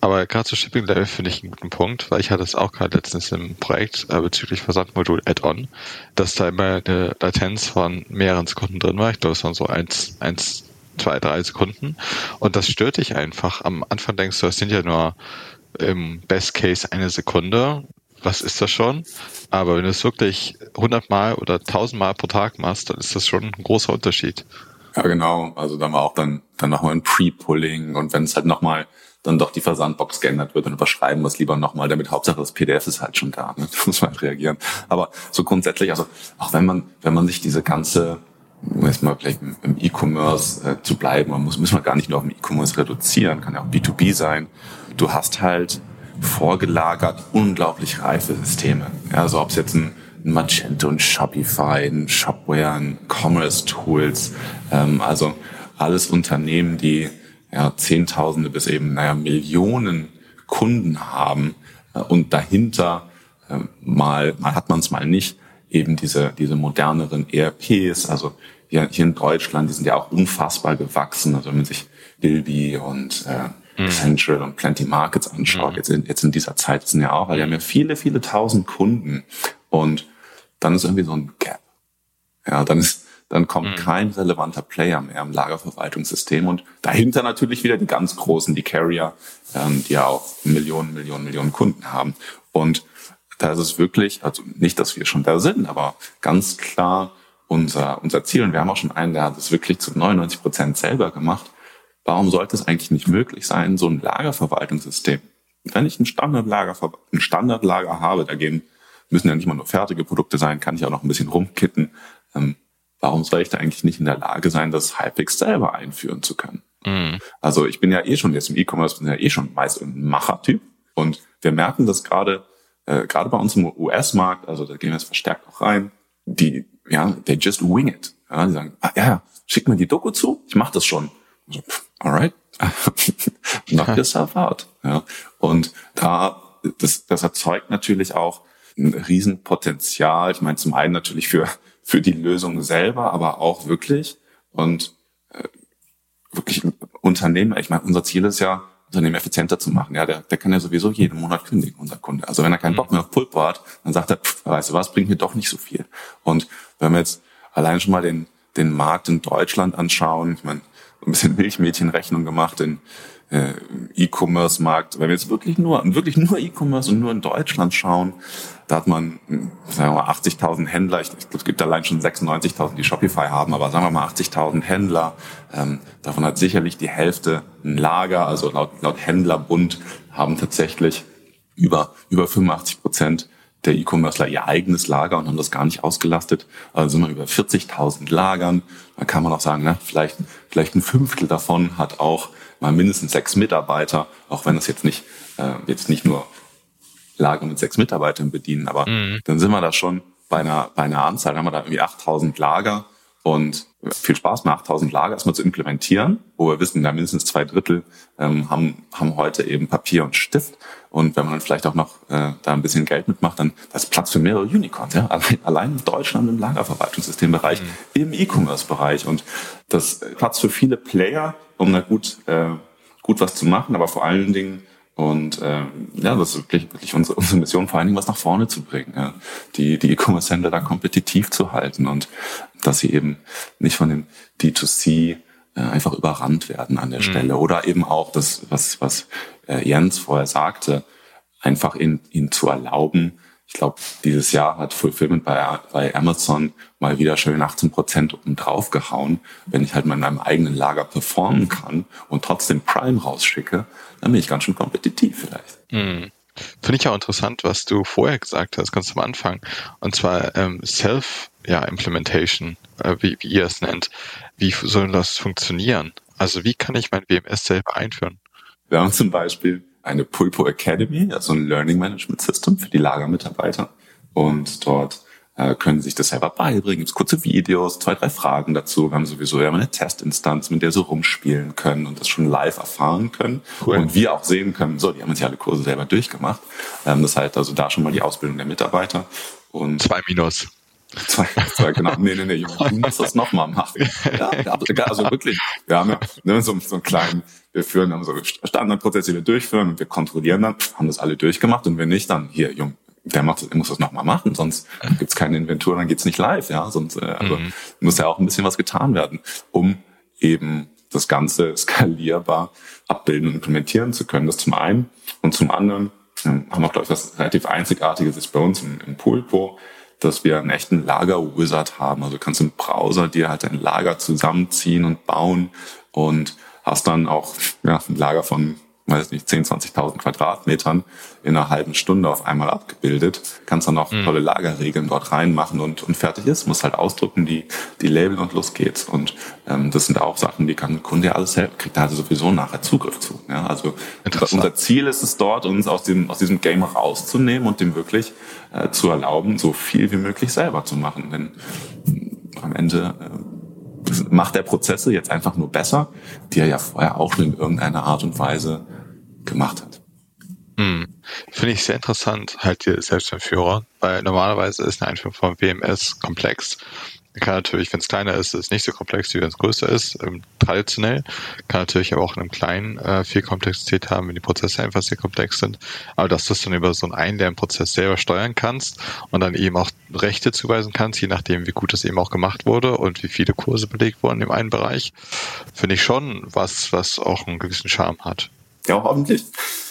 [SPEAKER 2] Aber gerade zu Shipping Level finde ich einen guten Punkt, weil ich hatte es auch gerade letztens im Projekt äh, bezüglich Versandmodul Add-on, dass da immer eine Latenz von mehreren Sekunden drin war. Ich glaube, es waren so eins, eins, zwei, drei Sekunden. Und das stört dich einfach. Am Anfang denkst du, es sind ja nur im Best Case eine Sekunde. Was ist das schon? Aber wenn du es wirklich 100 Mal oder 1000 Mal pro Tag machst, dann ist das schon ein großer Unterschied.
[SPEAKER 4] Ja, genau. Also dann war auch dann, dann nochmal ein Pre-Pulling und wenn es halt nochmal dann doch die Versandbox geändert wird, dann überschreiben wir lieber nochmal, damit Hauptsache das PDF ist halt schon da. Ne? Da muss man halt reagieren. Aber so grundsätzlich, also auch wenn man, wenn man sich diese ganze um jetzt mal vielleicht im E-Commerce äh, zu bleiben, man muss, muss man gar nicht nur auf dem E-Commerce reduzieren, kann ja auch B2B sein. Du hast halt vorgelagert unglaublich reife Systeme. Ja, also ob es jetzt ein, Magento, ein Shopify, ein Shopware, ein Commerce Tools, ähm, also alles Unternehmen, die ja, Zehntausende bis eben naja, Millionen Kunden haben äh, und dahinter äh, mal, mal hat man es mal nicht, eben diese, diese moderneren ERPs, also hier, hier in Deutschland, die sind ja auch unfassbar gewachsen. Also wenn man sich Bilby und äh, mhm. Central und Plenty Markets anschaut, mhm. jetzt, in, jetzt in dieser Zeit sind ja auch, weil die haben ja viele, viele tausend Kunden und dann ist irgendwie so ein Gap. Ja, dann ist, dann kommt mhm. kein relevanter Player mehr im Lagerverwaltungssystem und dahinter natürlich wieder die ganz großen, die Carrier, ähm, die ja auch Millionen, Millionen, Millionen Kunden haben. Und da ist es wirklich, also nicht, dass wir schon da sind, aber ganz klar unser, unser Ziel. Und wir haben auch schon einen, der hat es wirklich zu 99 Prozent selber gemacht. Warum sollte es eigentlich nicht möglich sein, so ein Lagerverwaltungssystem? Wenn ich ein Standardlager, ein Standardlager habe, da gehen, müssen ja nicht mal nur fertige Produkte sein, kann ich auch noch ein bisschen rumkitten. Ähm, warum soll ich da eigentlich nicht in der Lage sein, das halbwegs selber einführen zu können? Mhm. Also ich bin ja eh schon jetzt im E-Commerce, bin ja eh schon meist ein Machertyp. Und wir merken das gerade äh, gerade bei uns im US-Markt, also da gehen wir jetzt verstärkt auch rein, die, ja, they just wing it. Ja, die sagen, ah, ja, schick mir die Doku zu, ich mach das schon. So, alright, knock yourself out. Ja. Und da, das, das erzeugt natürlich auch ein Riesenpotenzial. Ich meine, zum einen natürlich für, für die Lösung selber, aber auch wirklich und äh, wirklich Unternehmen. Ich meine, unser Ziel ist ja, Unternehmen effizienter zu machen. Ja, der, der kann ja sowieso jeden Monat kündigen, unser Kunde. Also wenn er keinen Bock mehr auf Pulpo hat, dann sagt er, pff, weißt du was, bringt mir doch nicht so viel. Und wenn wir jetzt allein schon mal den, den Markt in Deutschland anschauen, ich meine, ein bisschen Milchmädchenrechnung gemacht, in äh, E-Commerce-Markt, wenn wir jetzt wirklich nur, wirklich nur E-Commerce und nur in Deutschland schauen, da hat man, sagen wir mal, 80.000 Händler. Ich, es gibt allein schon 96.000, die Shopify haben, aber sagen wir mal 80.000 Händler. Ähm, davon hat sicherlich die Hälfte ein Lager. Also laut, laut Händlerbund haben tatsächlich über, über 85 Prozent der E-Commercer ihr eigenes Lager und haben das gar nicht ausgelastet. Also sind wir über 40.000 Lagern. Da kann man auch sagen, ne, vielleicht, vielleicht ein Fünftel davon hat auch mal mindestens sechs Mitarbeiter, auch wenn das jetzt nicht, äh, jetzt nicht nur Lager mit sechs Mitarbeitern bedienen, aber mhm. dann sind wir da schon bei einer, bei einer Anzahl, haben wir da irgendwie 8000 Lager und viel Spaß mit 8000 Lager erstmal zu implementieren, wo wir wissen, da mindestens zwei Drittel ähm, haben, haben heute eben Papier und Stift. Und wenn man dann vielleicht auch noch äh, da ein bisschen Geld mitmacht, dann das ist Platz für mehrere Unicorns. Ja? Allein, allein in Deutschland im Lagerverwaltungssytembereich, mhm. im E-Commerce-Bereich. Und das Platz für viele Player, um da gut, äh, gut was zu machen, aber vor allen Dingen und äh, ja, das ist wirklich, wirklich unsere, unsere Mission, vor allen Dingen was nach vorne zu bringen, ja. die die E-Commerce-Händler da kompetitiv zu halten und dass sie eben nicht von dem D2C äh, einfach überrannt werden an der mhm. Stelle. Oder eben auch das, was, was äh, Jens vorher sagte, einfach ihnen, ihnen zu erlauben, ich glaube, dieses Jahr hat Fulfillment bei, bei Amazon mal wieder schön 18 Prozent oben drauf gehauen. Wenn ich halt mal in meinem eigenen Lager performen kann und trotzdem Prime rausschicke, dann bin ich ganz schön kompetitiv vielleicht.
[SPEAKER 2] Mhm. Finde ich auch interessant, was du vorher gesagt hast, ganz am Anfang. Und zwar ähm, Self-Implementation, ja, äh, wie, wie ihr es nennt. Wie soll das funktionieren? Also wie kann ich mein WMS selber einführen?
[SPEAKER 4] Wir haben zum Beispiel eine Pulpo Academy, also ein Learning Management System für die Lagermitarbeiter. Und dort äh, können sie sich das selber beibringen. Gibt kurze Videos, zwei, drei Fragen dazu. Wir haben sowieso ja eine Testinstanz, mit der sie rumspielen können und das schon live erfahren können. Cool. Und wir auch sehen können, so, die haben jetzt ja alle Kurse selber durchgemacht. Ähm, das heißt also da schon mal die Ausbildung der Mitarbeiter.
[SPEAKER 2] Und zwei Minus.
[SPEAKER 4] Zwei, zwei, genau. Nee, nee, nee, Junge, du musst das nochmal machen. Ja, also wirklich, wir haben ja ne, so, so einen kleinen, wir führen haben so Standardprozesse, die wir durchführen und wir kontrollieren dann, haben das alle durchgemacht und wenn nicht, dann hier, Junge, der macht, der muss das nochmal machen, sonst gibt's keine Inventur, dann geht's nicht live, ja. Sonst äh, also mhm. muss ja auch ein bisschen was getan werden, um eben das Ganze skalierbar abbilden und implementieren zu können. Das zum einen. Und zum anderen ähm, haben wir, glaube ich, was relativ Einzigartiges ist bei uns im, im Poolpo, dass wir einen echten Lager-Wizard haben. Also du kannst im Browser dir halt ein Lager zusammenziehen und bauen und hast dann auch ja, ein Lager von weiß nicht, 10, 20.000 Quadratmetern in einer halben Stunde auf einmal abgebildet. Kannst dann auch mhm. tolle Lagerregeln dort reinmachen und, und fertig ist. Muss halt ausdrucken, die, die Label und los geht's. Und ähm, das sind auch Sachen, die kann ein Kunde ja alles selbst, kriegt da also sowieso nachher Zugriff zu. Ja, also unser Ziel ist es dort, uns aus diesem, aus diesem Game rauszunehmen und dem wirklich äh, zu erlauben, so viel wie möglich selber zu machen. Denn am Ende äh, macht der Prozesse jetzt einfach nur besser, die er ja vorher auch in irgendeiner Art und Weise gemacht hat.
[SPEAKER 2] Hm. Finde ich sehr interessant, halt die Selbstentführer, weil normalerweise ist eine Einführung von WMS komplex kann natürlich, wenn es kleiner ist, ist es nicht so komplex, wie wenn es größer ist, ähm, traditionell. Kann natürlich aber auch in einem kleinen äh, viel Komplexität haben, wenn die Prozesse einfach sehr komplex sind. Aber dass du es dann über so einen Einlernprozess selber steuern kannst und dann eben auch Rechte zuweisen kannst, je nachdem, wie gut das eben auch gemacht wurde und wie viele Kurse belegt wurden im einen Bereich, finde ich schon was, was auch einen gewissen Charme hat.
[SPEAKER 4] Ja, hoffentlich.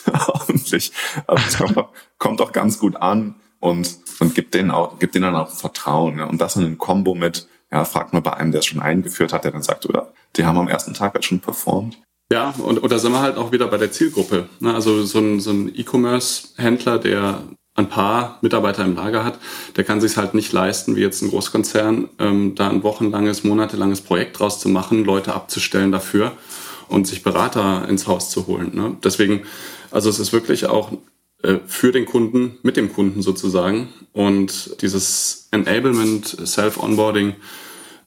[SPEAKER 4] hoffentlich. Es kommt, kommt auch ganz gut an und, und gibt denen auch, gibt denen dann auch Vertrauen. Ja. Und das in einem Kombo mit, ja, fragt mal bei einem, der es schon eingeführt hat, der dann sagt, oder, die haben am ersten Tag halt schon performt. Ja, und, und da sind wir halt auch wieder bei der Zielgruppe. Ne? Also so ein, so ein E-Commerce-Händler, der ein paar Mitarbeiter im Lager hat, der kann sich halt nicht leisten, wie jetzt ein Großkonzern, ähm, da ein wochenlanges, monatelanges Projekt draus zu machen, Leute abzustellen dafür und sich Berater ins Haus zu holen. Ne? Deswegen, also es ist wirklich auch äh, für den Kunden, mit dem Kunden sozusagen. Und dieses Enablement, Self-Onboarding,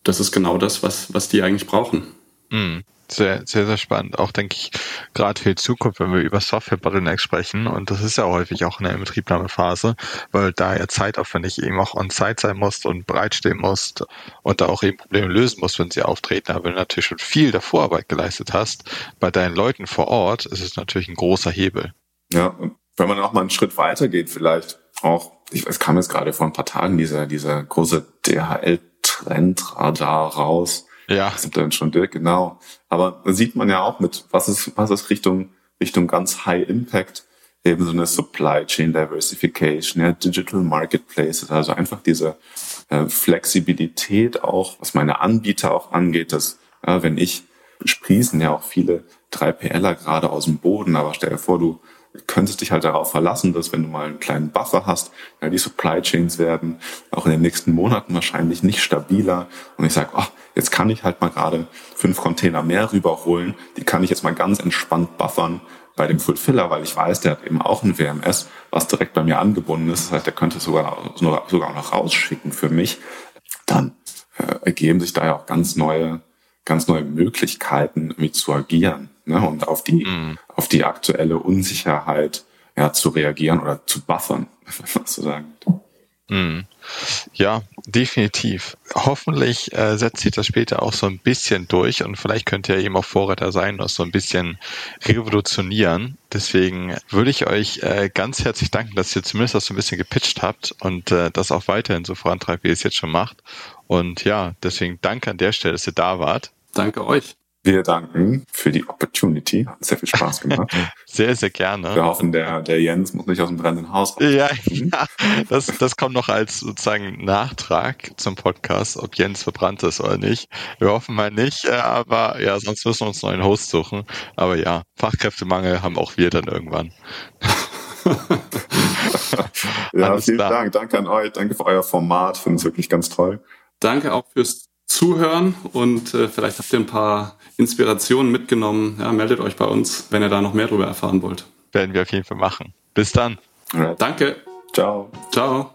[SPEAKER 4] das ist genau das, was, was die eigentlich brauchen.
[SPEAKER 2] Mhm. Sehr, sehr, sehr spannend. Auch denke ich, gerade für die Zukunft, wenn wir über Software-Bottlenecks sprechen, und das ist ja häufig auch in der Inbetriebnahmephase, weil da ja zeitaufwendig eben auch on-site sein muss und bereitstehen muss und da auch eben Probleme lösen muss, wenn sie auftreten. Aber wenn du natürlich schon viel der Vorarbeit geleistet hast, bei deinen Leuten vor Ort, ist es natürlich ein großer Hebel.
[SPEAKER 4] Ja, wenn man auch mal einen Schritt weiter geht, vielleicht auch, ich, es kam jetzt gerade vor ein paar Tagen dieser, dieser große DHL-Trendradar raus. Ja. Das dann schon direkt, genau. Aber da sieht man ja auch mit, was ist, was ist Richtung, Richtung ganz High Impact, eben so eine Supply Chain Diversification, ja, Digital Marketplaces, also einfach diese äh, Flexibilität auch, was meine Anbieter auch angeht, dass, ja, wenn ich sprießen ja auch viele 3PLer gerade aus dem Boden, aber stell dir vor, du könntest dich halt darauf verlassen, dass wenn du mal einen kleinen Buffer hast, ja, die Supply Chains werden auch in den nächsten Monaten wahrscheinlich nicht stabiler. Und ich sage, oh, jetzt kann ich halt mal gerade fünf Container mehr rüberholen, die kann ich jetzt mal ganz entspannt buffern bei dem Fulfiller, weil ich weiß, der hat eben auch ein WMS, was direkt bei mir angebunden ist. Das heißt, der könnte sogar, sogar noch rausschicken für mich. Dann äh, ergeben sich da ja auch ganz neue, ganz neue Möglichkeiten, mit zu agieren ne, und auf die, mhm. auf die aktuelle Unsicherheit ja, zu reagieren oder zu buffern, sozusagen.
[SPEAKER 2] Mhm. Ja, definitiv. Hoffentlich äh, setzt sich das später auch so ein bisschen durch und vielleicht könnt ihr eben auch Vorreiter sein und so ein bisschen revolutionieren. Deswegen würde ich euch äh, ganz herzlich danken, dass ihr zumindest das so ein bisschen gepitcht habt und äh, das auch weiterhin so vorantreibt, wie ihr es jetzt schon macht. Und ja, deswegen danke an der Stelle, dass ihr da wart.
[SPEAKER 4] Danke euch. Wir danken für die Opportunity. Hat sehr viel Spaß gemacht.
[SPEAKER 2] sehr, sehr gerne.
[SPEAKER 4] Wir hoffen, der, der Jens muss nicht aus dem brennenden Haus raus.
[SPEAKER 2] Ja, ja. Das, das kommt noch als sozusagen Nachtrag zum Podcast, ob Jens verbrannt ist oder nicht. Wir hoffen mal nicht, äh, aber ja, sonst müssen wir uns einen neuen Host suchen. Aber ja, Fachkräftemangel haben auch wir dann irgendwann.
[SPEAKER 4] ja, Alles vielen klar. Dank. Danke an euch. Danke für euer Format. Finde es wirklich ganz toll.
[SPEAKER 3] Danke auch fürs Zuhören und äh, vielleicht habt ihr ein paar Inspirationen mitgenommen. Ja, meldet euch bei uns, wenn ihr da noch mehr darüber erfahren wollt.
[SPEAKER 2] Werden wir auf jeden Fall machen. Bis dann.
[SPEAKER 4] Ja.
[SPEAKER 3] Danke.
[SPEAKER 4] Ciao.
[SPEAKER 3] Ciao.